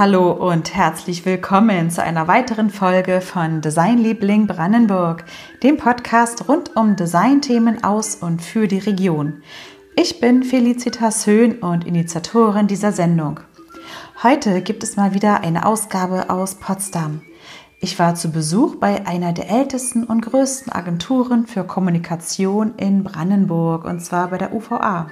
Hallo und herzlich willkommen zu einer weiteren Folge von Designliebling Brandenburg, dem Podcast rund um Designthemen aus und für die Region. Ich bin Felicitas Höhn und Initiatorin dieser Sendung. Heute gibt es mal wieder eine Ausgabe aus Potsdam. Ich war zu Besuch bei einer der ältesten und größten Agenturen für Kommunikation in Brandenburg, und zwar bei der UVA.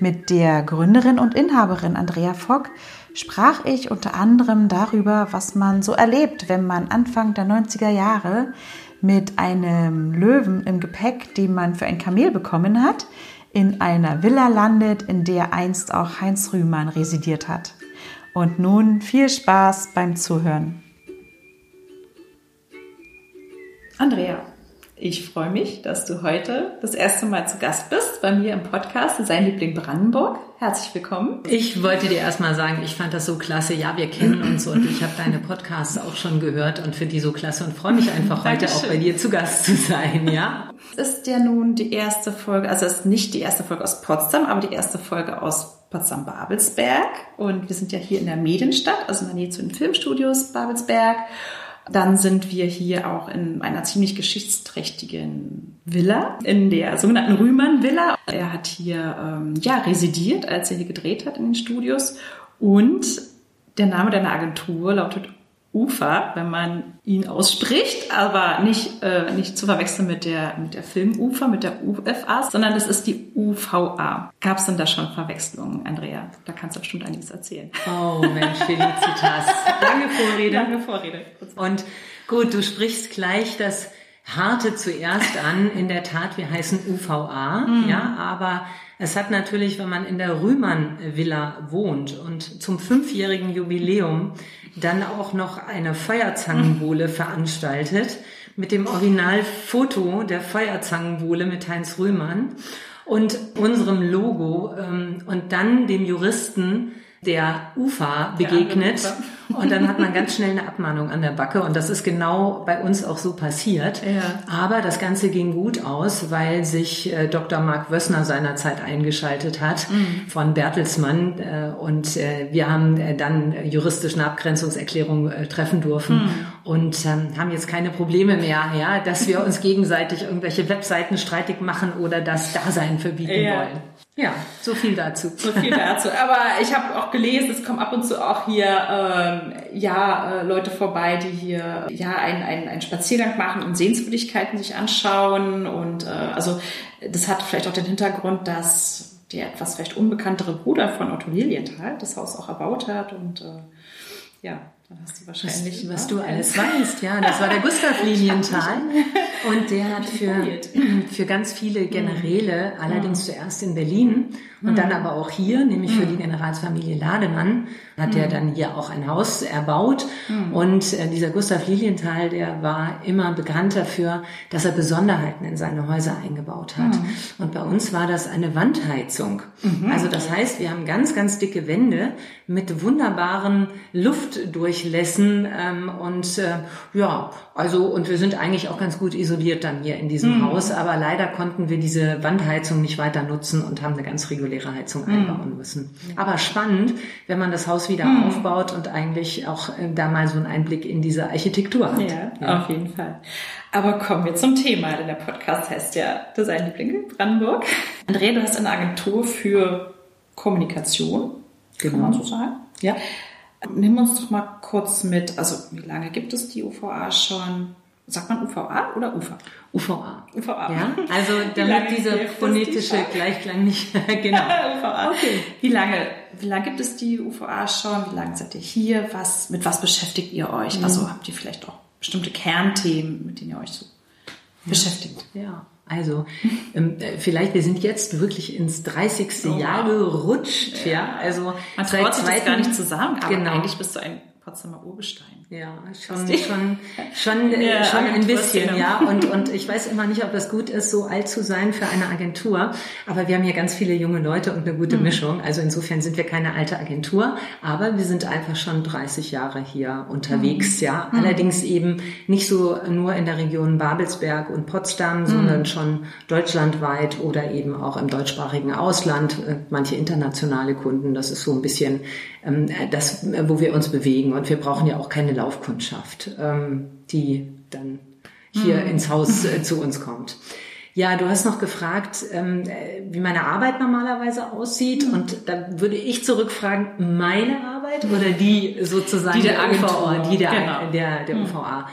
Mit der Gründerin und Inhaberin Andrea Fock sprach ich unter anderem darüber, was man so erlebt, wenn man Anfang der 90er Jahre mit einem Löwen im Gepäck, den man für ein Kamel bekommen hat, in einer Villa landet, in der einst auch Heinz Rühmann residiert hat. Und nun viel Spaß beim Zuhören. Andrea, ich freue mich, dass du heute das erste Mal zu Gast bist bei mir im Podcast Sein Liebling Brandenburg. Herzlich willkommen. Ich wollte dir erstmal sagen, ich fand das so klasse. Ja, wir kennen uns und ich habe deine Podcasts auch schon gehört und finde die so klasse und freue mich einfach heute auch bei dir zu Gast zu sein, ja? Es ist ja nun die erste Folge, also es ist nicht die erste Folge aus Potsdam, aber die erste Folge aus Potsdam-Babelsberg und wir sind ja hier in der Medienstadt, also in der Nähe zu den Filmstudios Babelsberg dann sind wir hier auch in einer ziemlich geschichtsträchtigen Villa, in der sogenannten Rühmann-Villa. Er hat hier ähm, ja residiert, als er hier gedreht hat in den Studios. Und der Name deiner Agentur lautet Ufer, wenn man ihn ausspricht, aber nicht, äh, nicht zu verwechseln mit der, mit der Filmufer, mit der UFA, sondern das ist die UVA. Gab es denn da schon Verwechslungen, Andrea? Da kannst du bestimmt einiges erzählen. Oh Mensch, Felicitas. Lange Vorrede. Lange Vorrede. Und gut, du sprichst gleich das Harte zuerst an. In der Tat, wir heißen UVA, mhm. ja, aber es hat natürlich, wenn man in der Rühmann-Villa wohnt und zum fünfjährigen Jubiläum dann auch noch eine Feuerzangenbowle veranstaltet mit dem Originalfoto der Feuerzangenbowle mit Heinz Rühmann und unserem Logo ähm, und dann dem Juristen der UFA begegnet. Der und dann hat man ganz schnell eine Abmahnung an der Backe. Und das ist genau bei uns auch so passiert. Ja. Aber das Ganze ging gut aus, weil sich äh, Dr. Mark Wössner seinerzeit eingeschaltet hat mhm. von Bertelsmann. Äh, und äh, wir haben dann juristische eine Abgrenzungserklärung treffen dürfen mhm. und ähm, haben jetzt keine Probleme mehr, ja, dass wir uns gegenseitig irgendwelche Webseiten streitig machen oder das Dasein verbieten ja. wollen. Ja, so viel dazu. So viel dazu. Aber ich habe auch gelesen, es kommen ab und zu auch hier ähm, ja äh, Leute vorbei, die hier ja einen, einen, einen Spaziergang machen und Sehenswürdigkeiten sich anschauen. Und äh, also das hat vielleicht auch den Hintergrund, dass der etwas vielleicht unbekanntere Bruder von Otto Lilienthal das Haus auch erbaut hat und äh, ja, dann hast du wahrscheinlich. Was, was du alles weißt, ja. Das war der Gustav Lilienthal. Und der hat für, für ganz viele Generäle, allerdings zuerst in Berlin und dann aber auch hier, nämlich für die Generalsfamilie Lademann, hat er dann hier auch ein Haus erbaut. Und äh, dieser Gustav Lilienthal, der war immer bekannt dafür, dass er Besonderheiten in seine Häuser eingebaut hat. Und bei uns war das eine Wandheizung. Also das heißt, wir haben ganz, ganz dicke Wände mit wunderbaren Luftdurchlässen ähm, und äh, ja, also und wir sind eigentlich auch ganz gut isoliert dann hier in diesem mhm. Haus, aber leider konnten wir diese Wandheizung nicht weiter nutzen und haben eine ganz reguläre Heizung mhm. einbauen müssen. Aber spannend, wenn man das Haus wieder mhm. aufbaut und eigentlich auch äh, da mal so einen Einblick in diese Architektur hat. Ja, ja, auf jeden Fall. Aber kommen wir zum Thema, denn der Podcast heißt ja Design Liebling Brandenburg. Andrea, du hast eine Agentur für Kommunikation, genau. kann man so sagen. Ja. Nimm uns doch mal kurz mit, also wie lange gibt es die UVA schon? Sagt man UVA oder UFA? UVA. UVA. Ja, also damit dieser phonetische die Gleichklang nicht, genau. UVA. Okay. Wie lange, wie lange gibt es die UVA schon? Wie lange seid ihr hier? Was, mit was beschäftigt ihr euch? Mhm. Also habt ihr vielleicht auch bestimmte Kernthemen, mit denen ihr euch so ja. beschäftigt? Ja. Also ähm, äh, vielleicht, wir sind jetzt wirklich ins 30. Oh, Jahr gerutscht, ja. ja. Also man traut sich das gar nicht zu sagen, aber genau. eigentlich bist du ein Potsdamer Urgestein. Ja, schon, schon, schon, ja, schon ein bisschen, ja. Und, und ich weiß immer nicht, ob das gut ist, so alt zu sein für eine Agentur. Aber wir haben hier ganz viele junge Leute und eine gute mhm. Mischung. Also insofern sind wir keine alte Agentur, aber wir sind einfach schon 30 Jahre hier unterwegs, mhm. ja. Mhm. Allerdings eben nicht so nur in der Region Babelsberg und Potsdam, sondern mhm. schon deutschlandweit oder eben auch im deutschsprachigen Ausland. Äh, manche internationale Kunden, das ist so ein bisschen ähm, das, wo wir uns bewegen. Und wir brauchen ja auch keine Laufkundschaft, ähm, die dann hier mhm. ins Haus äh, zu uns kommt. Ja, du hast noch gefragt, ähm, wie meine Arbeit normalerweise aussieht. Mhm. Und da würde ich zurückfragen, meine Arbeit oder die sozusagen die der, der UVA, die der, genau. der, der UVA.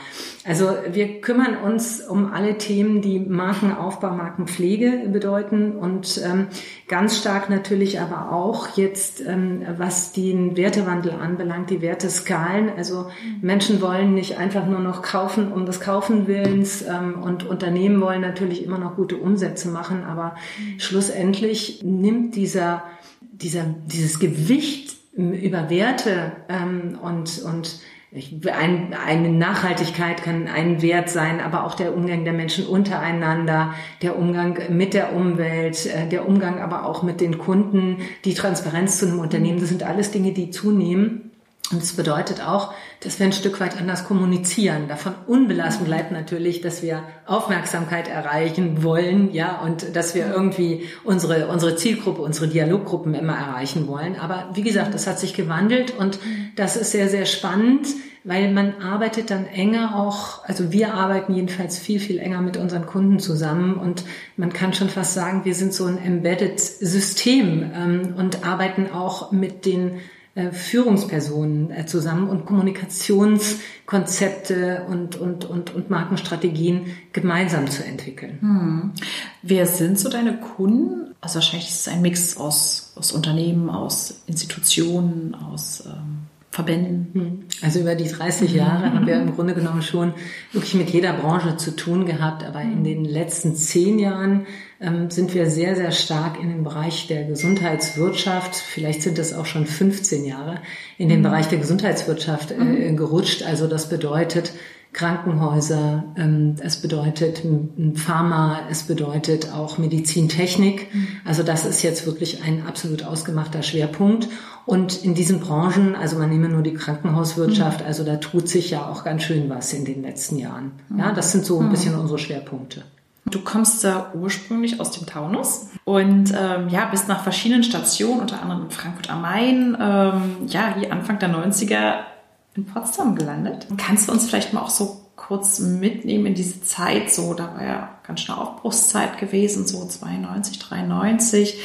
Also wir kümmern uns um alle Themen, die Markenaufbau, Markenpflege bedeuten und ähm, ganz stark natürlich aber auch jetzt, ähm, was den Wertewandel anbelangt, die Werteskalen. Also Menschen wollen nicht einfach nur noch kaufen um des Kaufen willens ähm, und Unternehmen wollen natürlich immer noch gute Umsätze machen, aber schlussendlich nimmt dieser, dieser, dieses Gewicht über Werte ähm, und, und ein, eine Nachhaltigkeit kann ein Wert sein, aber auch der Umgang der Menschen untereinander, der Umgang mit der Umwelt, äh, der Umgang aber auch mit den Kunden, die Transparenz zu einem Unternehmen, das sind alles Dinge, die zunehmen. Und es bedeutet auch, dass wir ein Stück weit anders kommunizieren. Davon unbelassen bleibt natürlich, dass wir Aufmerksamkeit erreichen wollen, ja, und dass wir irgendwie unsere, unsere Zielgruppe, unsere Dialoggruppen immer erreichen wollen. Aber wie gesagt, das hat sich gewandelt und das ist sehr, sehr spannend, weil man arbeitet dann enger auch, also wir arbeiten jedenfalls viel, viel enger mit unseren Kunden zusammen und man kann schon fast sagen, wir sind so ein embedded System ähm, und arbeiten auch mit den Führungspersonen äh, zusammen und Kommunikationskonzepte und, und, und, und Markenstrategien gemeinsam zu entwickeln. Hm. Wer sind so deine Kunden? Also wahrscheinlich ist es ein Mix aus, aus Unternehmen, aus Institutionen, aus ähm, Verbänden. Hm. Also über die 30 Jahre haben wir im Grunde genommen schon wirklich mit jeder Branche zu tun gehabt, aber in den letzten zehn Jahren ähm, sind wir sehr, sehr stark in den Bereich der Gesundheitswirtschaft, vielleicht sind es auch schon 15 Jahre, in den mhm. Bereich der Gesundheitswirtschaft äh, mhm. gerutscht. Also das bedeutet Krankenhäuser, ähm, es bedeutet Pharma, es bedeutet auch Medizintechnik. Mhm. Also das ist jetzt wirklich ein absolut ausgemachter Schwerpunkt. Und in diesen Branchen, also man nehme nur die Krankenhauswirtschaft, mhm. also da tut sich ja auch ganz schön was in den letzten Jahren. Ja, das sind so ein bisschen unsere Schwerpunkte. Du kommst da ursprünglich aus dem Taunus und ähm, ja, bist nach verschiedenen Stationen, unter anderem in Frankfurt am Main, ähm, ja, hier Anfang der 90er in Potsdam gelandet. Kannst du uns vielleicht mal auch so kurz mitnehmen in diese Zeit, so, da war ja ganz schnell Aufbruchszeit gewesen, so 92, 93.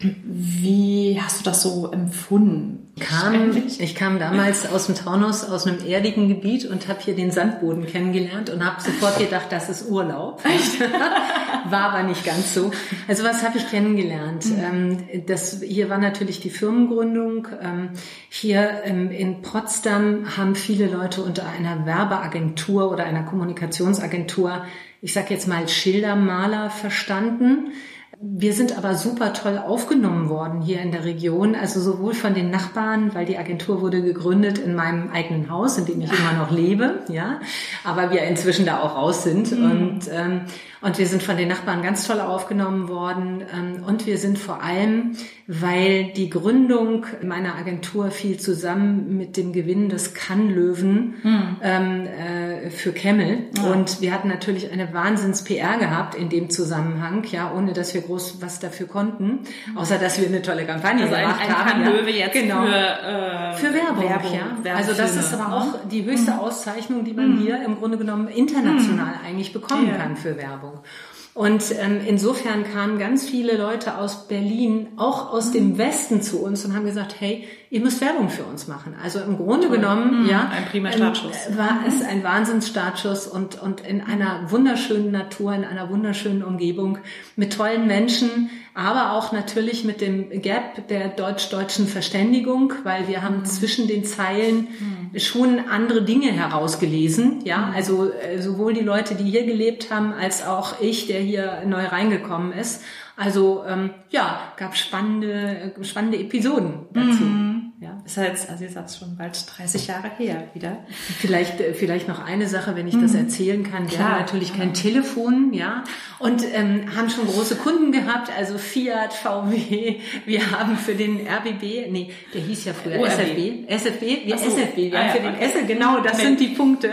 Wie hast du das so empfunden? Kam, ich kam damals aus dem Taunus, aus einem erdigen Gebiet und habe hier den Sandboden kennengelernt und habe sofort gedacht, das ist Urlaub. war aber nicht ganz so. Also was habe ich kennengelernt? Mhm. Das, hier war natürlich die Firmengründung. Ähm, hier ähm, in Potsdam haben viele Leute unter einer Werbeagentur oder einer Kommunikationsagentur, ich sage jetzt mal Schildermaler verstanden wir sind aber super toll aufgenommen worden hier in der Region, also sowohl von den Nachbarn, weil die Agentur wurde gegründet in meinem eigenen Haus, in dem ich immer noch lebe, ja, aber wir inzwischen da auch raus sind mhm. und ähm, und wir sind von den Nachbarn ganz toll aufgenommen worden ähm, und wir sind vor allem, weil die Gründung meiner Agentur fiel zusammen mit dem Gewinn des Kannlöwen mhm. ähm, äh, für Kemmel ja. und wir hatten natürlich eine Wahnsinns PR gehabt in dem Zusammenhang, ja, ohne dass wir groß was dafür konnten, außer dass wir eine tolle Kampagne also gemacht ein, ein haben. Löwe ja. jetzt genau. für, äh, für Werbung, Werbung ja. Also das ist aber auch die höchste mhm. Auszeichnung, die man mhm. hier im Grunde genommen international mhm. eigentlich bekommen ja. kann für Werbung. algo. Und ähm, insofern kamen ganz viele Leute aus Berlin, auch aus dem mhm. Westen zu uns und haben gesagt, hey, ihr müsst Werbung für uns machen. Also im Grunde Toll. genommen, mhm, ja, ein prima Startschuss. Ähm, war es ein Wahnsinnsstartschuss und, und in einer wunderschönen Natur, in einer wunderschönen Umgebung mit tollen Menschen, aber auch natürlich mit dem Gap der deutsch-deutschen Verständigung, weil wir haben mhm. zwischen den Zeilen mhm. schon andere Dinge herausgelesen. Ja, mhm. also äh, sowohl die Leute, die hier gelebt haben, als auch ich, der hier neu reingekommen ist. Also ähm, ja, gab spannende, spannende Episoden dazu. Mhm. Ja. Ist jetzt, also jetzt schon bald 30 Jahre her wieder. Vielleicht, äh, vielleicht noch eine Sache, wenn ich mhm. das erzählen kann. Wir Klar. haben natürlich kein Telefon, ja, und ähm, haben schon große Kunden gehabt, also Fiat, VW. Wir haben für den RBB, nee, der hieß ja früher ORB. SFB, SFB, wir so. SFB, wir ah, haben für den. SFB, genau, das nee. sind die Punkte.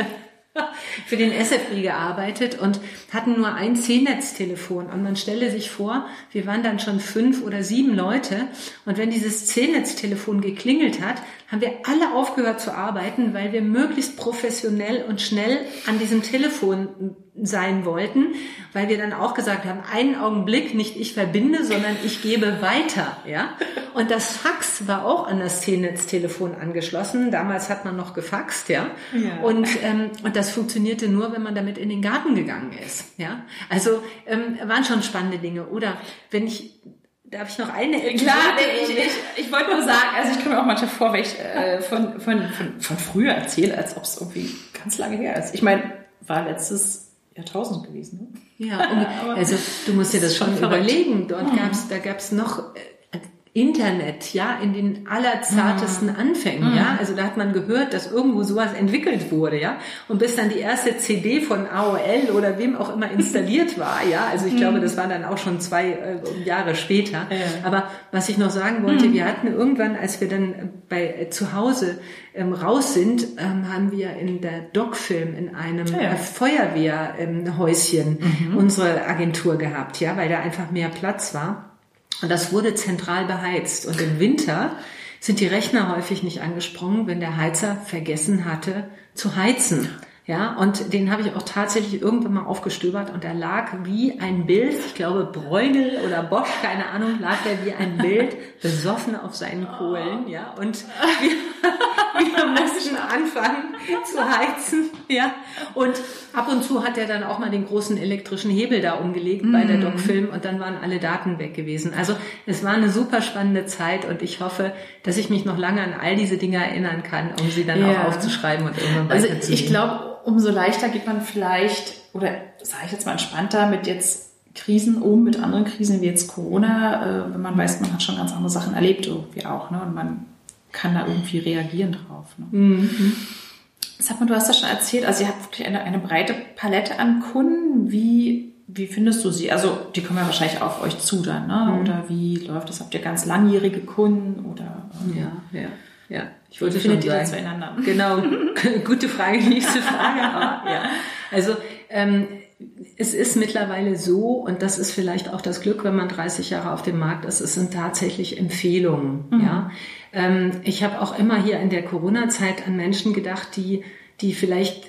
für den SFB gearbeitet und hatten nur ein C-Netz-Telefon. Und man stelle sich vor, wir waren dann schon fünf oder sieben Leute. Und wenn dieses C-Netz-Telefon geklingelt hat, haben wir alle aufgehört zu arbeiten, weil wir möglichst professionell und schnell an diesem Telefon sein wollten, weil wir dann auch gesagt haben, einen Augenblick, nicht ich verbinde, sondern ich gebe weiter, ja. Und das Fax war auch an das T-Netz-Telefon angeschlossen. Damals hat man noch gefaxt, ja. ja. Und, ähm, und das funktionierte nur, wenn man damit in den Garten gegangen ist, ja. Also ähm, waren schon spannende Dinge. Oder wenn ich Darf ich noch eine? Klar, ich, ich, ich wollte nur sagen, also ich komme mir auch manchmal vor, wenn ich äh, von, von, von, von früher erzähle, als ob es irgendwie ganz lange her ist. Ich meine, war letztes Jahrtausend gewesen. Ne? Ja, also du musst dir das schon überlegen. Dort mhm. gab's, da gab's noch äh, Internet, ja, in den allerzartesten mhm. Anfängen, mhm. ja. Also da hat man gehört, dass irgendwo sowas entwickelt wurde, ja. Und bis dann die erste CD von AOL oder wem auch immer installiert war, ja. Also ich mhm. glaube, das war dann auch schon zwei äh, Jahre später. Ja. Aber was ich noch sagen wollte, mhm. wir hatten irgendwann, als wir dann bei äh, zu Hause ähm, raus sind, ähm, haben wir in der Doc-Film in einem ja. äh, Feuerwehrhäuschen ähm, unsere Agentur gehabt, ja, weil da einfach mehr Platz war. Und das wurde zentral beheizt. Und im Winter sind die Rechner häufig nicht angesprungen, wenn der Heizer vergessen hatte zu heizen. Ja, und den habe ich auch tatsächlich irgendwann mal aufgestöbert und er lag wie ein Bild, ich glaube Bräunel oder Bosch, keine Ahnung, lag er wie ein Bild, besoffen auf seinen Kohlen, ja, und wir, wir mussten anfangen zu heizen, ja, und ab und zu hat er dann auch mal den großen elektrischen Hebel da umgelegt bei der mhm. Doc-Film und dann waren alle Daten weg gewesen. Also es war eine super spannende Zeit und ich hoffe, dass ich mich noch lange an all diese Dinge erinnern kann, um sie dann ja. auch aufzuschreiben und irgendwann weiterzugeben. Also ich glaube, umso leichter geht man vielleicht, oder sage ich jetzt mal entspannter mit jetzt Krisen um, mit anderen Krisen wie jetzt Corona, äh, wenn man weiß, man hat schon ganz andere Sachen erlebt irgendwie auch, ne? Und man kann da irgendwie reagieren drauf. Ne? Mhm. Sag mal, du hast das schon erzählt, also ihr habt wirklich eine, eine breite Palette an Kunden. Wie, wie findest du sie? Also die kommen ja wahrscheinlich auf euch zu dann, ne? Mhm. Oder wie läuft das? Habt ihr ganz langjährige Kunden oder? Ja, ja. Ja, ich wollte schon sagen. zueinander? Genau, gute Frage, nächste Frage. Aber, ja. Also ähm, es ist mittlerweile so, und das ist vielleicht auch das Glück, wenn man 30 Jahre auf dem Markt ist, es sind tatsächlich Empfehlungen. Mhm. Ja, ähm, ich habe auch immer hier in der Corona-Zeit an Menschen gedacht, die die vielleicht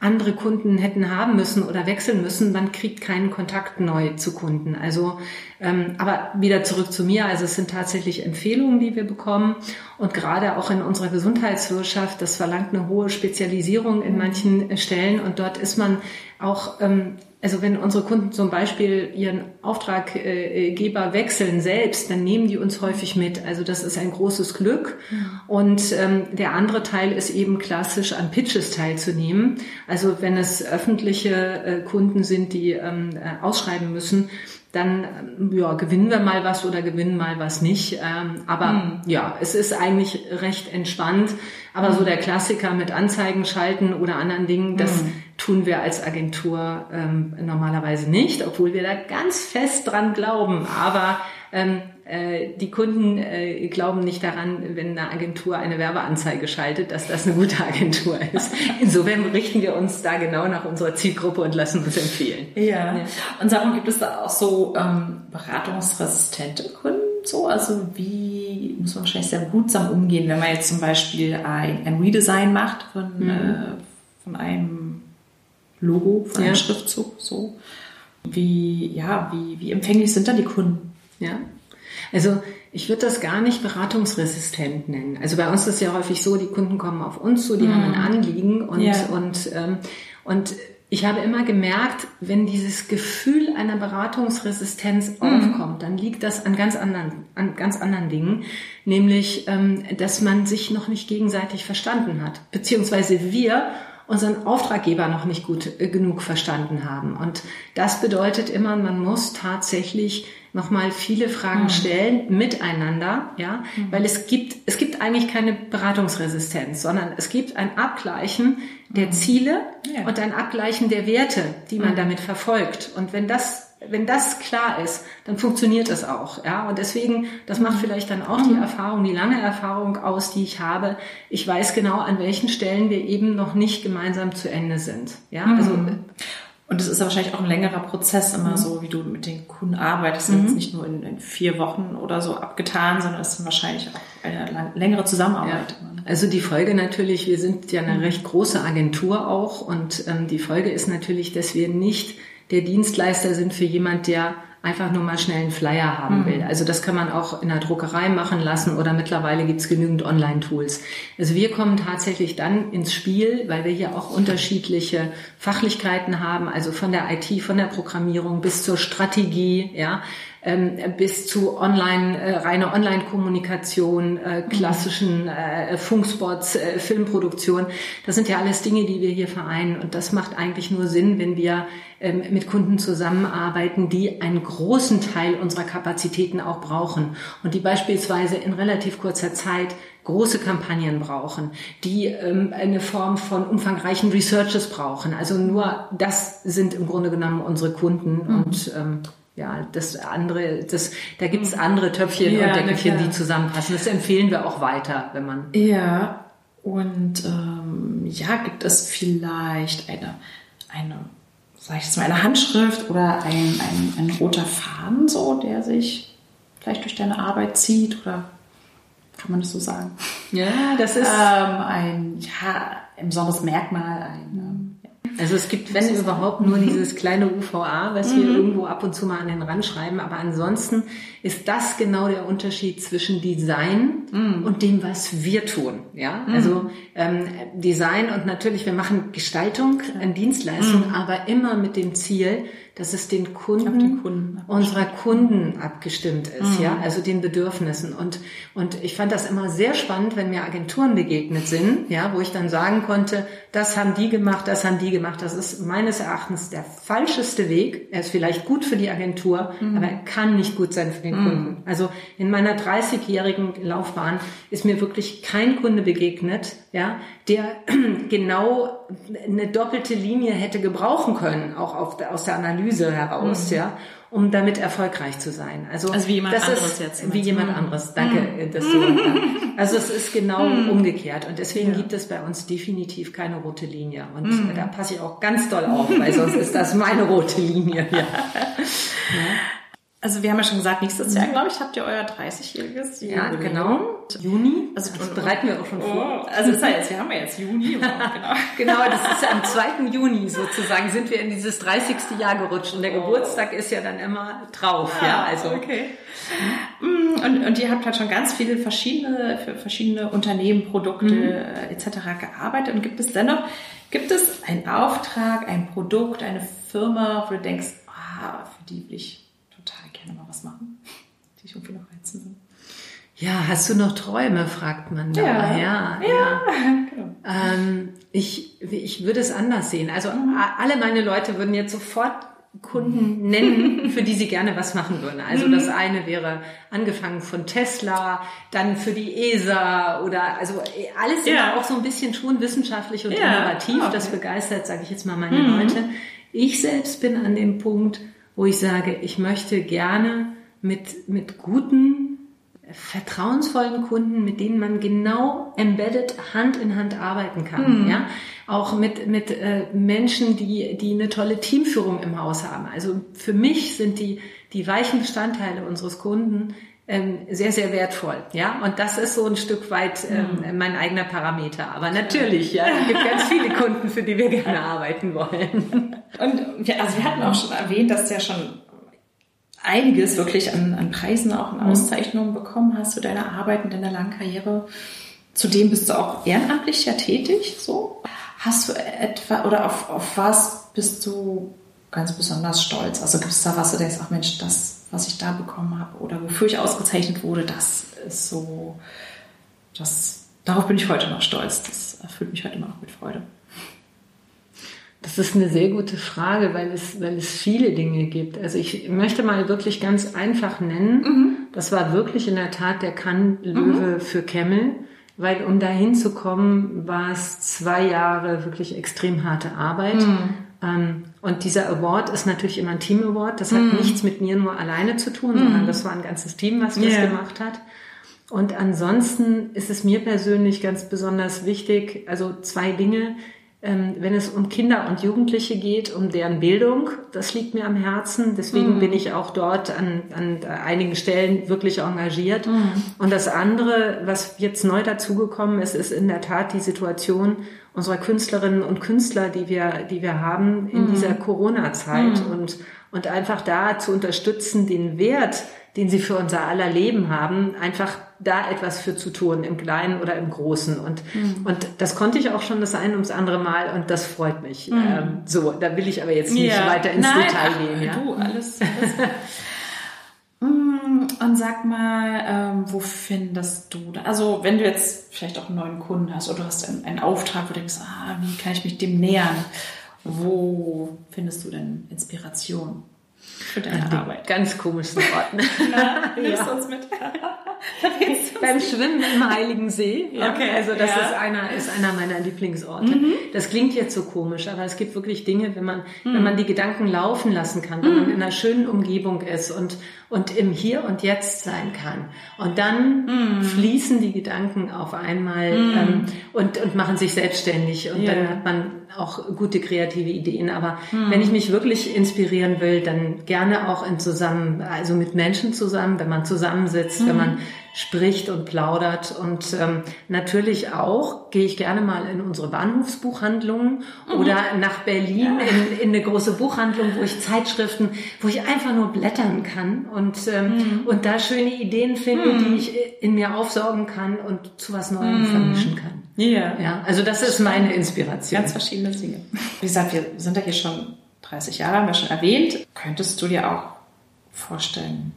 andere Kunden hätten haben müssen oder wechseln müssen, man kriegt keinen Kontakt neu zu Kunden. Also, ähm, aber wieder zurück zu mir. Also es sind tatsächlich Empfehlungen, die wir bekommen und gerade auch in unserer Gesundheitswirtschaft, das verlangt eine hohe Spezialisierung in manchen Stellen und dort ist man auch ähm, also wenn unsere Kunden zum Beispiel ihren Auftraggeber wechseln selbst, dann nehmen die uns häufig mit. Also das ist ein großes Glück. Und ähm, der andere Teil ist eben klassisch an Pitches teilzunehmen. Also wenn es öffentliche äh, Kunden sind, die ähm, äh, ausschreiben müssen, dann ähm, ja, gewinnen wir mal was oder gewinnen mal was nicht. Ähm, aber mhm. ja, es ist eigentlich recht entspannt. Aber so der Klassiker mit Anzeigen schalten oder anderen Dingen, das mhm. Tun wir als Agentur ähm, normalerweise nicht, obwohl wir da ganz fest dran glauben. Aber ähm, äh, die Kunden äh, glauben nicht daran, wenn eine Agentur eine Werbeanzeige schaltet, dass das eine gute Agentur ist. Insofern richten wir uns da genau nach unserer Zielgruppe und lassen uns empfehlen. Ja. ja. Und sagen, gibt es da auch so ähm, beratungsresistente Kunden? So, also wie muss man wahrscheinlich sehr behutsam umgehen, wenn man jetzt zum Beispiel ein, ein Redesign macht von, mhm. äh, von einem Logo, von einem ja. Schriftzug, so. Wie, ja, wie, wie empfänglich sind da die Kunden? Ja. Also ich würde das gar nicht beratungsresistent nennen. Also bei uns ist es ja häufig so, die Kunden kommen auf uns zu, die mhm. haben ein Anliegen und, ja. und, ähm, und ich habe immer gemerkt, wenn dieses Gefühl einer Beratungsresistenz mhm. aufkommt, dann liegt das an ganz anderen, an ganz anderen Dingen, nämlich, ähm, dass man sich noch nicht gegenseitig verstanden hat, beziehungsweise wir unseren Auftraggeber noch nicht gut äh, genug verstanden haben. Und das bedeutet immer, man muss tatsächlich nochmal viele Fragen mhm. stellen miteinander, ja, mhm. weil es gibt, es gibt eigentlich keine Beratungsresistenz, sondern es gibt ein Abgleichen der mhm. Ziele ja. und ein Abgleichen der Werte, die man mhm. damit verfolgt. Und wenn das wenn das klar ist, dann funktioniert es auch. Ja? Und deswegen, das macht vielleicht dann auch die mhm. Erfahrung, die lange Erfahrung aus, die ich habe. Ich weiß genau, an welchen Stellen wir eben noch nicht gemeinsam zu Ende sind. Ja, also mhm. Und es ist wahrscheinlich auch ein längerer Prozess, immer mhm. so, wie du mit den Kunden arbeitest. Mhm. Jetzt nicht nur in, in, vier Wochen oder so abgetan, sondern es ist wahrscheinlich auch eine lang, längere Zusammenarbeit. Ja. Also die Folge natürlich, wir sind ja eine mhm. recht große Agentur auch und ähm, die Folge ist natürlich, dass wir nicht der Dienstleister sind für jemand, der einfach nur mal schnell einen Flyer haben mhm. will. Also das kann man auch in der Druckerei machen lassen oder mittlerweile gibt's genügend Online-Tools. Also wir kommen tatsächlich dann ins Spiel, weil wir hier auch unterschiedliche Fachlichkeiten haben, also von der IT, von der Programmierung bis zur Strategie, ja, bis zu Online, äh, reine Online-Kommunikation, äh, klassischen äh, Funkspots, Filmproduktion. Das sind ja alles Dinge, die wir hier vereinen. Und das macht eigentlich nur Sinn, wenn wir ähm, mit Kunden zusammenarbeiten, die einen großen Teil unserer Kapazitäten auch brauchen und die beispielsweise in relativ kurzer Zeit große Kampagnen brauchen, die ähm, eine Form von umfangreichen Researches brauchen. Also nur das sind im Grunde genommen unsere Kunden mhm. und ähm, ja, das andere, das, da gibt's mhm. andere Töpfchen ja, und Deckelchen, die zusammenpassen. Das empfehlen wir auch weiter, wenn man. Ja, und ähm, ja, gibt es vielleicht eine, eine, sag ich jetzt mal, eine Handschrift oder ein, ein, ein roter Faden, so, der sich vielleicht durch deine Arbeit zieht oder kann man das so sagen? Ja, das ist ähm, ein, ja, ein besonderes Merkmal, ein, also es gibt, wenn überhaupt, nur dieses kleine UVA, was wir mhm. irgendwo ab und zu mal an den Rand schreiben. Aber ansonsten ist das genau der Unterschied zwischen Design mhm. und dem, was wir tun. Ja, mhm. also ähm, Design und natürlich, wir machen Gestaltung, eine Dienstleistung, mhm. aber immer mit dem Ziel, dass es den Kunden, den Kunden unserer Kunden abgestimmt ist, mhm. ja, also den Bedürfnissen. Und, und ich fand das immer sehr spannend, wenn mir Agenturen begegnet sind, ja, wo ich dann sagen konnte, das haben die gemacht, das haben die gemacht. Das ist meines Erachtens der falscheste Weg. Er ist vielleicht gut für die Agentur, mhm. aber er kann nicht gut sein für den mhm. Kunden. Also in meiner 30-jährigen Laufbahn ist mir wirklich kein Kunde begegnet, ja, der genau eine doppelte Linie hätte gebrauchen können, auch auf, aus der Analyse heraus, mhm. ja, um damit erfolgreich zu sein. Also, also wie jemand das anderes ist, jetzt. Wie jemand mhm. anderes. Danke, mhm. dass du. Ja. Also es ist genau mhm. umgekehrt und deswegen ja. gibt es bei uns definitiv keine rote Linie und mhm. da passe ich auch ganz doll auf, weil sonst ist das meine rote Linie. Ja. ja. Also wir haben ja schon gesagt, nächstes Jahr, glaube ich, habt ihr euer 30-jähriges Ja, genau. Juni. Also das bereiten wir auch schon vor. Oh, also ist ja jetzt, wir haben ja jetzt Juni. genau. genau, das ist ja am 2. Juni sozusagen sind wir in dieses 30. Jahr gerutscht und der oh. Geburtstag ist ja dann immer drauf. Ja, ja also. Okay. Mm, und, und ihr habt halt schon ganz viele verschiedene, für verschiedene Unternehmen, Produkte mhm. etc. gearbeitet. Und gibt es dennoch, gibt es einen Auftrag, ein Produkt, eine Firma, wo du denkst, ah, für die will ich total gerne mal was machen, die ich irgendwie noch reizen will. Ja, hast du noch Träume, fragt man da. Ja, ja. ja. ja. Genau. Ähm, ich, ich würde es anders sehen. Also mhm. alle meine Leute würden jetzt sofort Kunden nennen, für die sie gerne was machen würden. Also das mhm. eine wäre angefangen von Tesla, dann für die ESA oder also alles ja. immer auch so ein bisschen schon wissenschaftlich und ja. innovativ. Okay. Das begeistert, sage ich jetzt mal, meine mhm. Leute. Ich selbst bin an dem Punkt, wo ich sage, ich möchte gerne mit, mit guten, vertrauensvollen Kunden, mit denen man genau embedded Hand in Hand arbeiten kann, mhm. ja, auch mit mit äh, Menschen, die die eine tolle Teamführung im Haus haben. Also für mich sind die die weichen Bestandteile unseres Kunden sehr sehr wertvoll, ja, und das ist so ein Stück weit ähm, mhm. mein eigener Parameter. Aber natürlich, ja, es gibt ganz viele Kunden, für die wir gerne arbeiten wollen. Und wir, also wir hatten auch schon erwähnt, dass ja schon einiges wirklich an, an Preisen, auch an mhm. Auszeichnungen bekommen hast für deine Arbeit in deiner langen Karriere. Zudem bist du auch ehrenamtlich ja tätig, so. Hast du etwa, oder auf, auf was bist du ganz besonders stolz? Also gibt es da was, du denkst, ach Mensch, das, was ich da bekommen habe oder wofür ich ausgezeichnet wurde, das ist so, das, darauf bin ich heute noch stolz. Das erfüllt mich heute noch mit Freude. Das ist eine sehr gute Frage, weil es, weil es viele Dinge gibt. Also ich möchte mal wirklich ganz einfach nennen. Mhm. Das war wirklich in der Tat der Kann-Löwe mhm. für Kemmel, weil um dahin zu kommen, war es zwei Jahre wirklich extrem harte Arbeit. Mhm. Ähm, und dieser Award ist natürlich immer ein Team-Award. Das hat mhm. nichts mit mir nur alleine zu tun, sondern mhm. das war ein ganzes Team, was das yeah. gemacht hat. Und ansonsten ist es mir persönlich ganz besonders wichtig, also zwei Dinge. Ähm, wenn es um Kinder und Jugendliche geht, um deren Bildung, das liegt mir am Herzen. Deswegen mm. bin ich auch dort an, an einigen Stellen wirklich engagiert. Mm. Und das andere, was jetzt neu dazugekommen ist, ist in der Tat die Situation unserer Künstlerinnen und Künstler, die wir, die wir haben in mm. dieser Corona-Zeit mm. und, und einfach da zu unterstützen, den Wert, den sie für unser aller Leben haben, einfach da etwas für zu tun, im Kleinen oder im Großen. Und, mhm. und das konnte ich auch schon das eine ums andere Mal und das freut mich. Mhm. Ähm, so, da will ich aber jetzt nicht ja. weiter ins Nein, Detail gehen. Ja? Du, alles. alles. Und sag mal, ähm, wo findest du, da, also wenn du jetzt vielleicht auch einen neuen Kunden hast oder du hast einen, einen Auftrag, wo du denkst, ah, wie kann ich mich dem nähern? Wo findest du denn Inspiration? Für deine Arbeit. Ganz komischen Orten. Na, nimmst ja. uns mit. Beim Schwimmen im Heiligen See. Ja. Okay. Also das ja. ist einer ist einer meiner Lieblingsorte. Mhm. Das klingt jetzt so komisch, aber es gibt wirklich Dinge, wenn man mhm. wenn man die Gedanken laufen lassen kann, wenn mhm. man in einer schönen Umgebung ist und und im Hier und Jetzt sein kann. Und dann mm. fließen die Gedanken auf einmal mm. ähm, und, und machen sich selbstständig und dann hat man auch gute kreative Ideen. Aber mm. wenn ich mich wirklich inspirieren will, dann gerne auch in zusammen, also mit Menschen zusammen, wenn man zusammensitzt, wenn man spricht und plaudert. Und ähm, natürlich auch gehe ich gerne mal in unsere Bahnhofsbuchhandlungen mhm. oder nach Berlin ja. in, in eine große Buchhandlung, wo ich Zeitschriften, wo ich einfach nur blättern kann und, ähm, mhm. und da schöne Ideen finde, mhm. die ich in mir aufsaugen kann und zu was Neuem mhm. vermischen kann. Ja. ja. Also das ist meine Inspiration. Ganz verschiedene Dinge. Wie gesagt, wir sind ja hier schon 30 Jahre, haben wir schon erwähnt. Könntest du dir auch vorstellen,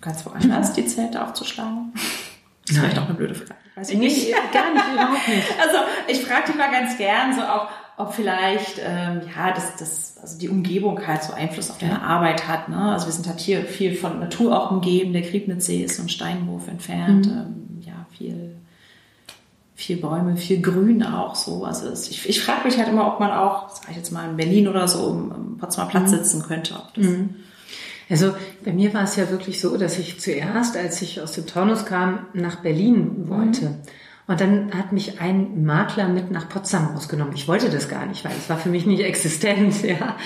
ganz woanders die Zelte aufzuschlagen? Das ist vielleicht auch eine blöde Frage. Weiß ich nicht. gar nicht, überhaupt nicht. Also ich frage dich mal ganz gern so auch, ob vielleicht ähm, ja das, das, also die Umgebung halt so Einfluss auf deine ja. Arbeit hat. Ne? Also wir sind halt hier viel von Natur auch umgeben. Der Kriebnitzsee ist so ein Steinwurf entfernt. Mhm. Ähm, ja, viel, viel Bäume, viel Grün auch so. Also ich, ich frage mich halt immer, ob man auch, sag ich jetzt mal in Berlin oder so, im Potsdamer Platz mhm. sitzen könnte. Mhm. Also bei mir war es ja wirklich so, dass ich zuerst, als ich aus dem Taunus kam, nach Berlin wollte. Mhm. Und dann hat mich ein Makler mit nach Potsdam rausgenommen. Ich wollte das gar nicht, weil es war für mich nicht existent, ja.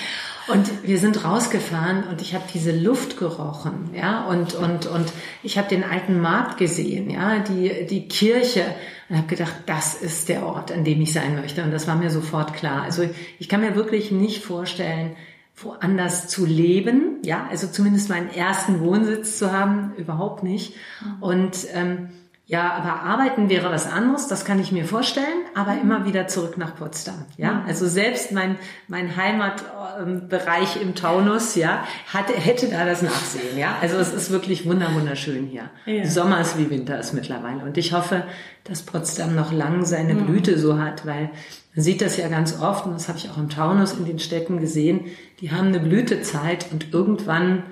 Und wir sind rausgefahren und ich habe diese Luft gerochen, ja, und und und ich habe den alten Markt gesehen, ja, die die Kirche und habe gedacht, das ist der Ort, an dem ich sein möchte und das war mir sofort klar. Also ich kann mir wirklich nicht vorstellen, woanders zu leben, ja, also zumindest meinen ersten Wohnsitz zu haben, überhaupt nicht. Mhm. Und ähm, ja, aber arbeiten wäre was anderes, das kann ich mir vorstellen, aber immer wieder zurück nach Potsdam. Ja, mhm. also selbst mein, mein Heimatbereich im Taunus, ja, hatte, hätte da das Nachsehen. Ja, also es ist wirklich wunderschön hier. Ja. Sommer ist wie Winter ist mittlerweile. Und ich hoffe, dass Potsdam noch lang seine mhm. Blüte so hat, weil man sieht das ja ganz oft, und das habe ich auch im Taunus in den Städten gesehen, die haben eine Blütezeit und irgendwann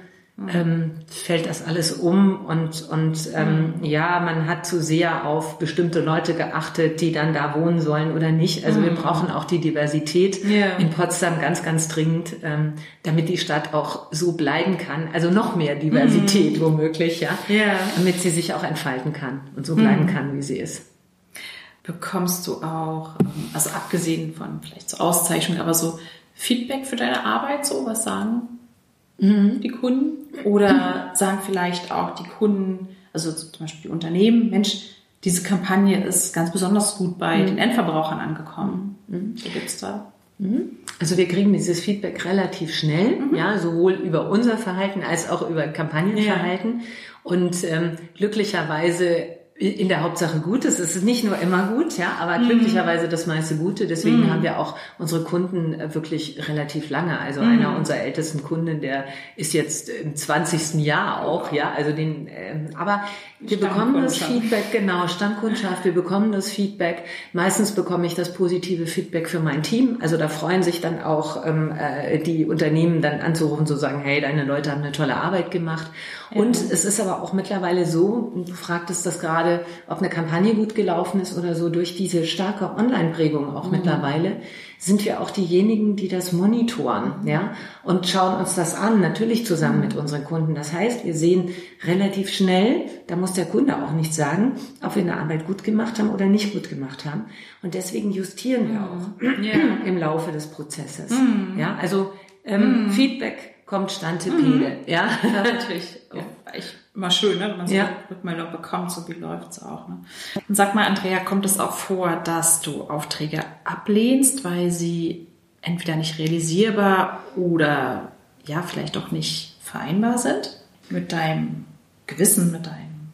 ähm, fällt das alles um und, und ähm, mhm. ja, man hat zu sehr auf bestimmte Leute geachtet, die dann da wohnen sollen oder nicht. Also mhm. wir brauchen auch die Diversität yeah. in Potsdam ganz, ganz dringend, ähm, damit die Stadt auch so bleiben kann. Also noch mehr Diversität mhm. womöglich, ja, yeah. damit sie sich auch entfalten kann und so bleiben mhm. kann, wie sie ist. Bekommst du auch, ähm, also abgesehen von vielleicht so Auszeichnungen, aber so Feedback für deine Arbeit, so was sagen mhm. die Kunden? Oder sagen vielleicht auch die Kunden, also zum Beispiel die Unternehmen, Mensch, diese Kampagne ist ganz besonders gut bei mhm. den Endverbrauchern angekommen. Mhm. So gibt's da. Mhm. Also wir kriegen dieses Feedback relativ schnell, mhm. ja, sowohl über unser Verhalten als auch über Kampagnenverhalten. Ja. Und ähm, glücklicherweise in der Hauptsache gut. Es ist nicht nur immer gut, ja, aber mhm. glücklicherweise das meiste Gute. Deswegen mhm. haben wir auch unsere Kunden äh, wirklich relativ lange. Also mhm. einer unserer ältesten Kunden, der ist jetzt im 20. Jahr auch, ja, also den, ähm, aber wir bekommen das Feedback, genau, Stammkundschaft, wir bekommen das Feedback. Meistens bekomme ich das positive Feedback für mein Team. Also da freuen sich dann auch ähm, äh, die Unternehmen dann anzurufen, zu sagen, hey, deine Leute haben eine tolle Arbeit gemacht. Und es ist aber auch mittlerweile so, du fragtest das gerade, ob eine Kampagne gut gelaufen ist oder so, durch diese starke Online-Prägung auch mhm. mittlerweile, sind wir auch diejenigen, die das monitoren, ja, und schauen uns das an, natürlich zusammen mit unseren Kunden. Das heißt, wir sehen relativ schnell, da muss der Kunde auch nicht sagen, ob wir eine Arbeit gut gemacht haben oder nicht gut gemacht haben. Und deswegen justieren wir auch ja. im Laufe des Prozesses. Mhm. Ja, also ähm, mhm. Feedback kommt Stantepede, mhm. ja. ja. natürlich ja. echt immer schön, ne? wenn man so ja. Rückmeldung bekommt, so wie läuft's auch. Ne? Und sag mal, Andrea, kommt es auch vor, dass du Aufträge ablehnst, weil sie entweder nicht realisierbar oder ja, vielleicht auch nicht vereinbar sind mit deinem Gewissen, mit deinem,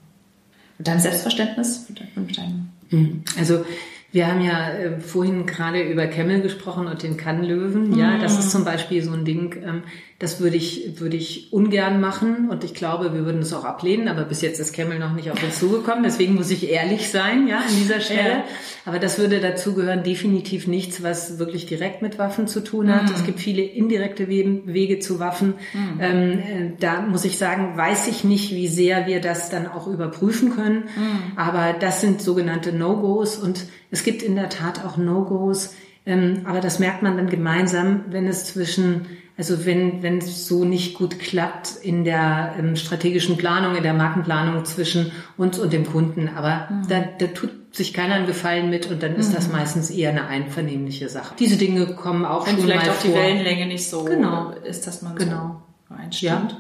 mit deinem Selbstverständnis, mit deinem mhm. also wir haben ja äh, vorhin gerade über Kemmel gesprochen und den Kannlöwen. Ja, das ist zum Beispiel so ein Ding, ähm, das würde ich, würde ich ungern machen und ich glaube, wir würden es auch ablehnen, aber bis jetzt ist Kemmel noch nicht auf uns zugekommen, deswegen muss ich ehrlich sein, ja, an dieser Stelle. Ja. Aber das würde dazugehören, definitiv nichts, was wirklich direkt mit Waffen zu tun hat. Mhm. Es gibt viele indirekte Wege zu Waffen. Mhm. Ähm, äh, da muss ich sagen, weiß ich nicht, wie sehr wir das dann auch überprüfen können. Mhm. Aber das sind sogenannte No-Gos und es gibt in der Tat auch No-Gos, ähm, aber das merkt man dann gemeinsam, wenn es zwischen also wenn wenn es so nicht gut klappt in der ähm, strategischen Planung, in der Markenplanung zwischen uns und dem Kunden. Aber mhm. da, da tut sich keiner einen Gefallen mit und dann ist mhm. das meistens eher eine einvernehmliche Sache. Diese Dinge kommen auch wenn schon vielleicht mal auch vor. die Wellenlänge nicht so genau. ist, dass man genau. so einstimmt. Ja.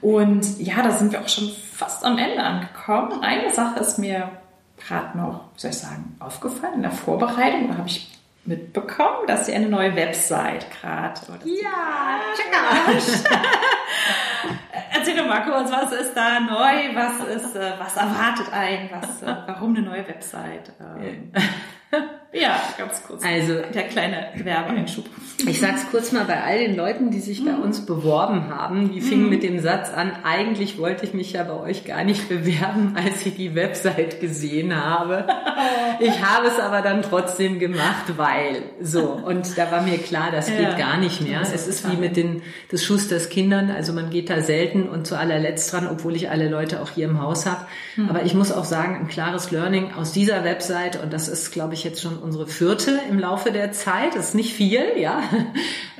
Und ja, da sind wir auch schon fast am Ende angekommen. Eine Sache ist mir gerade noch, wie soll ich sagen, aufgefallen in der Vorbereitung. Da habe ich mitbekommen, dass sie eine neue Website gerade. Ja, check out. Erzähl doch mal kurz, was ist da neu? Was ist, äh, was erwartet ein? Was, äh, warum eine neue Website? Ja, ganz kurz. Also der kleine Werbeeinschub. Ich sag's kurz mal bei all den Leuten, die sich bei mhm. uns beworben haben. Die fingen mhm. mit dem Satz an, eigentlich wollte ich mich ja bei euch gar nicht bewerben, als ich die Website gesehen habe. Ich habe es aber dann trotzdem gemacht, weil so. Und da war mir klar, das geht gar nicht mehr. Es ist wie mit den des Schusters Kindern. Also man geht da selten und zu allerletzt dran, obwohl ich alle Leute auch hier im Haus habe. Mhm. Aber ich muss auch sagen, ein klares Learning aus dieser Website und das ist, glaube ich, jetzt schon unsere vierte im Laufe der Zeit. Das ist nicht viel, ja.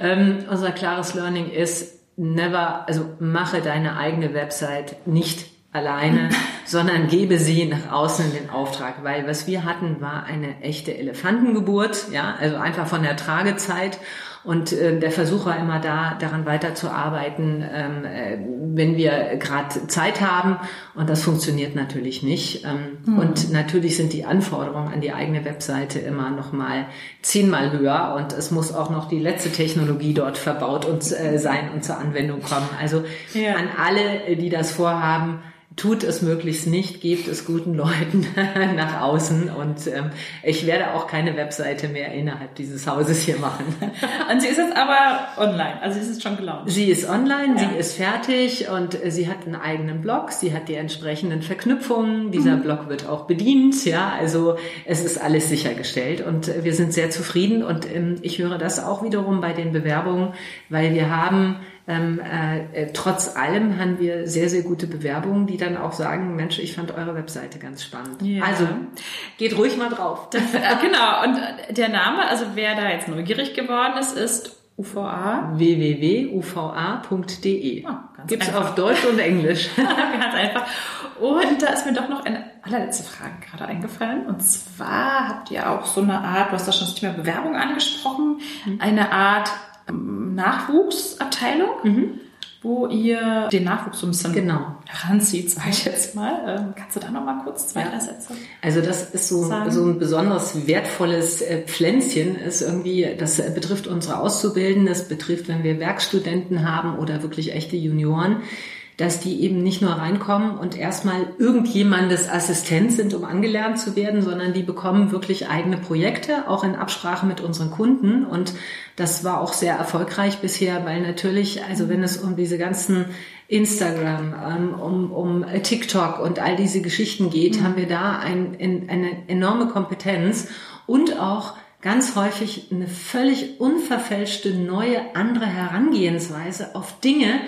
Ähm, unser klares Learning ist, never, also mache deine eigene Website nicht alleine, sondern gebe sie nach außen in den Auftrag, weil was wir hatten, war eine echte Elefantengeburt, ja, also einfach von der Tragezeit und äh, der Versuch war immer da, daran weiterzuarbeiten, ähm, äh, wenn wir gerade Zeit haben. Und das funktioniert natürlich nicht. Ähm, mhm. Und natürlich sind die Anforderungen an die eigene Webseite immer noch mal zehnmal höher. Und es muss auch noch die letzte Technologie dort verbaut und äh, sein und zur Anwendung kommen. Also ja. an alle, die das vorhaben, tut es möglichst nicht, gebt es guten Leuten nach außen und ähm, ich werde auch keine Webseite mehr innerhalb dieses Hauses hier machen. Und sie ist jetzt aber online, also sie ist schon gelaufen. Sie ist online, ja. sie ist fertig und sie hat einen eigenen Blog, sie hat die entsprechenden Verknüpfungen, dieser mhm. Blog wird auch bedient, ja, also es ist alles sichergestellt und wir sind sehr zufrieden und ähm, ich höre das auch wiederum bei den Bewerbungen, weil wir haben ähm, äh, trotz allem haben wir sehr, sehr gute Bewerbungen, die dann auch sagen, Mensch, ich fand eure Webseite ganz spannend. Ja. Also geht ruhig mal drauf. Das, äh, genau, und der Name, also wer da jetzt neugierig geworden ist, ist UVA. www.uva.de. Oh, Gibt es auf Deutsch und Englisch. ganz einfach. Und da ist mir doch noch eine allerletzte Frage gerade eingefallen. Und zwar habt ihr auch so eine Art, du hast da schon das Thema Bewerbung angesprochen, mhm. eine Art Nachwuchsabteilung, mhm. wo ihr den Nachwuchs so ein bisschen genau. heranzieht, sage ich jetzt mal. Ähm, kannst du da noch mal kurz zwei, drei Sätze Also das ist so, so ein besonders wertvolles äh, Pflänzchen, ist irgendwie, das betrifft unsere Auszubildenden, das betrifft, wenn wir Werkstudenten haben oder wirklich echte Junioren dass die eben nicht nur reinkommen und erstmal irgendjemandes Assistent sind, um angelernt zu werden, sondern die bekommen wirklich eigene Projekte, auch in Absprache mit unseren Kunden. Und das war auch sehr erfolgreich bisher, weil natürlich, also wenn es um diese ganzen Instagram, ähm, um, um TikTok und all diese Geschichten geht, mhm. haben wir da ein, eine enorme Kompetenz und auch ganz häufig eine völlig unverfälschte, neue, andere Herangehensweise auf Dinge,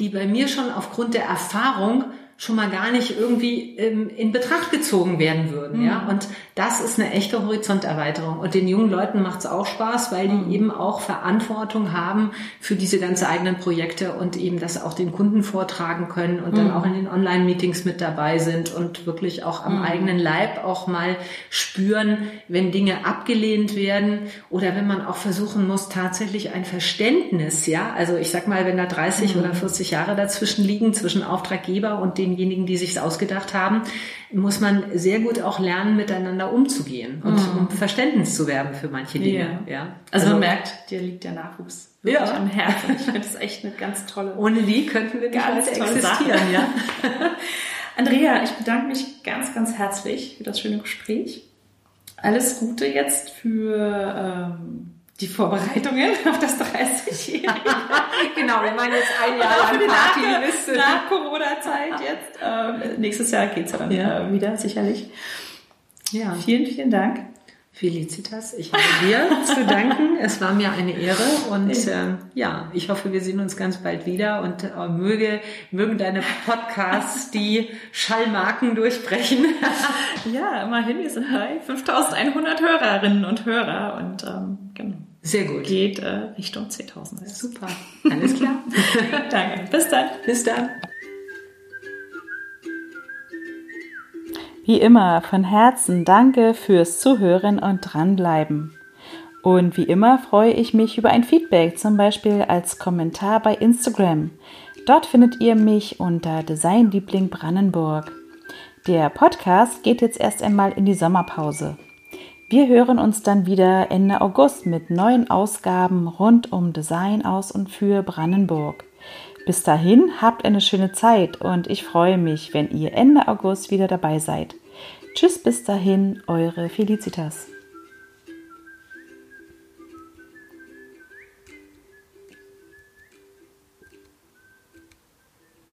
die bei mir schon aufgrund der Erfahrung schon mal gar nicht irgendwie ähm, in Betracht gezogen werden würden. Mhm. Ja? Und das ist eine echte Horizonterweiterung. Und den jungen Leuten macht es auch Spaß, weil die mhm. eben auch Verantwortung haben für diese ganze eigenen Projekte und eben das auch den Kunden vortragen können und mhm. dann auch in den Online-Meetings mit dabei sind und wirklich auch am mhm. eigenen Leib auch mal spüren, wenn Dinge abgelehnt werden oder wenn man auch versuchen muss, tatsächlich ein Verständnis, ja, also ich sag mal, wenn da 30 mhm. oder 40 Jahre dazwischen liegen, zwischen Auftraggeber und den denjenigen, die sich ausgedacht haben, muss man sehr gut auch lernen, miteinander umzugehen und mhm. um Verständnis zu werben für manche Dinge. Ja. ja. Also, also, man merkt, dir liegt der Nachwuchs wirklich ja. am Herzen. Ich finde das echt eine ganz tolle. Ohne die könnten wir ganz nicht existieren. Ja. Andrea, ich bedanke mich ganz, ganz herzlich für das schöne Gespräch. Alles Gute jetzt für ähm, die Vorbereitungen auf das 30-Jährige. genau, wir meinen jetzt ein Jahr lang Partyliste. Nach, nach Corona-Zeit jetzt. Ähm, nächstes Jahr geht's dann ja. Äh, wieder, sicherlich. Ja. Vielen, vielen Dank. Felicitas, ich habe dir zu danken. Es war mir eine Ehre und äh, ja, ich hoffe, wir sehen uns ganz bald wieder und äh, möge, mögen deine Podcasts die Schallmarken durchbrechen. ja, immerhin, wir sind bei 5100 Hörerinnen und Hörer und ähm, genau. Sehr gut. Geht äh, Richtung 10.000. Super. Alles klar. Danke. Bis dann. Bis dann. Wie immer von Herzen danke fürs Zuhören und dranbleiben. Und wie immer freue ich mich über ein Feedback, zum Beispiel als Kommentar bei Instagram. Dort findet ihr mich unter Designliebling Brandenburg. Der Podcast geht jetzt erst einmal in die Sommerpause. Wir hören uns dann wieder Ende August mit neuen Ausgaben rund um Design aus und für Brandenburg. Bis dahin habt eine schöne Zeit und ich freue mich, wenn ihr Ende August wieder dabei seid. Tschüss bis dahin, eure Felicitas.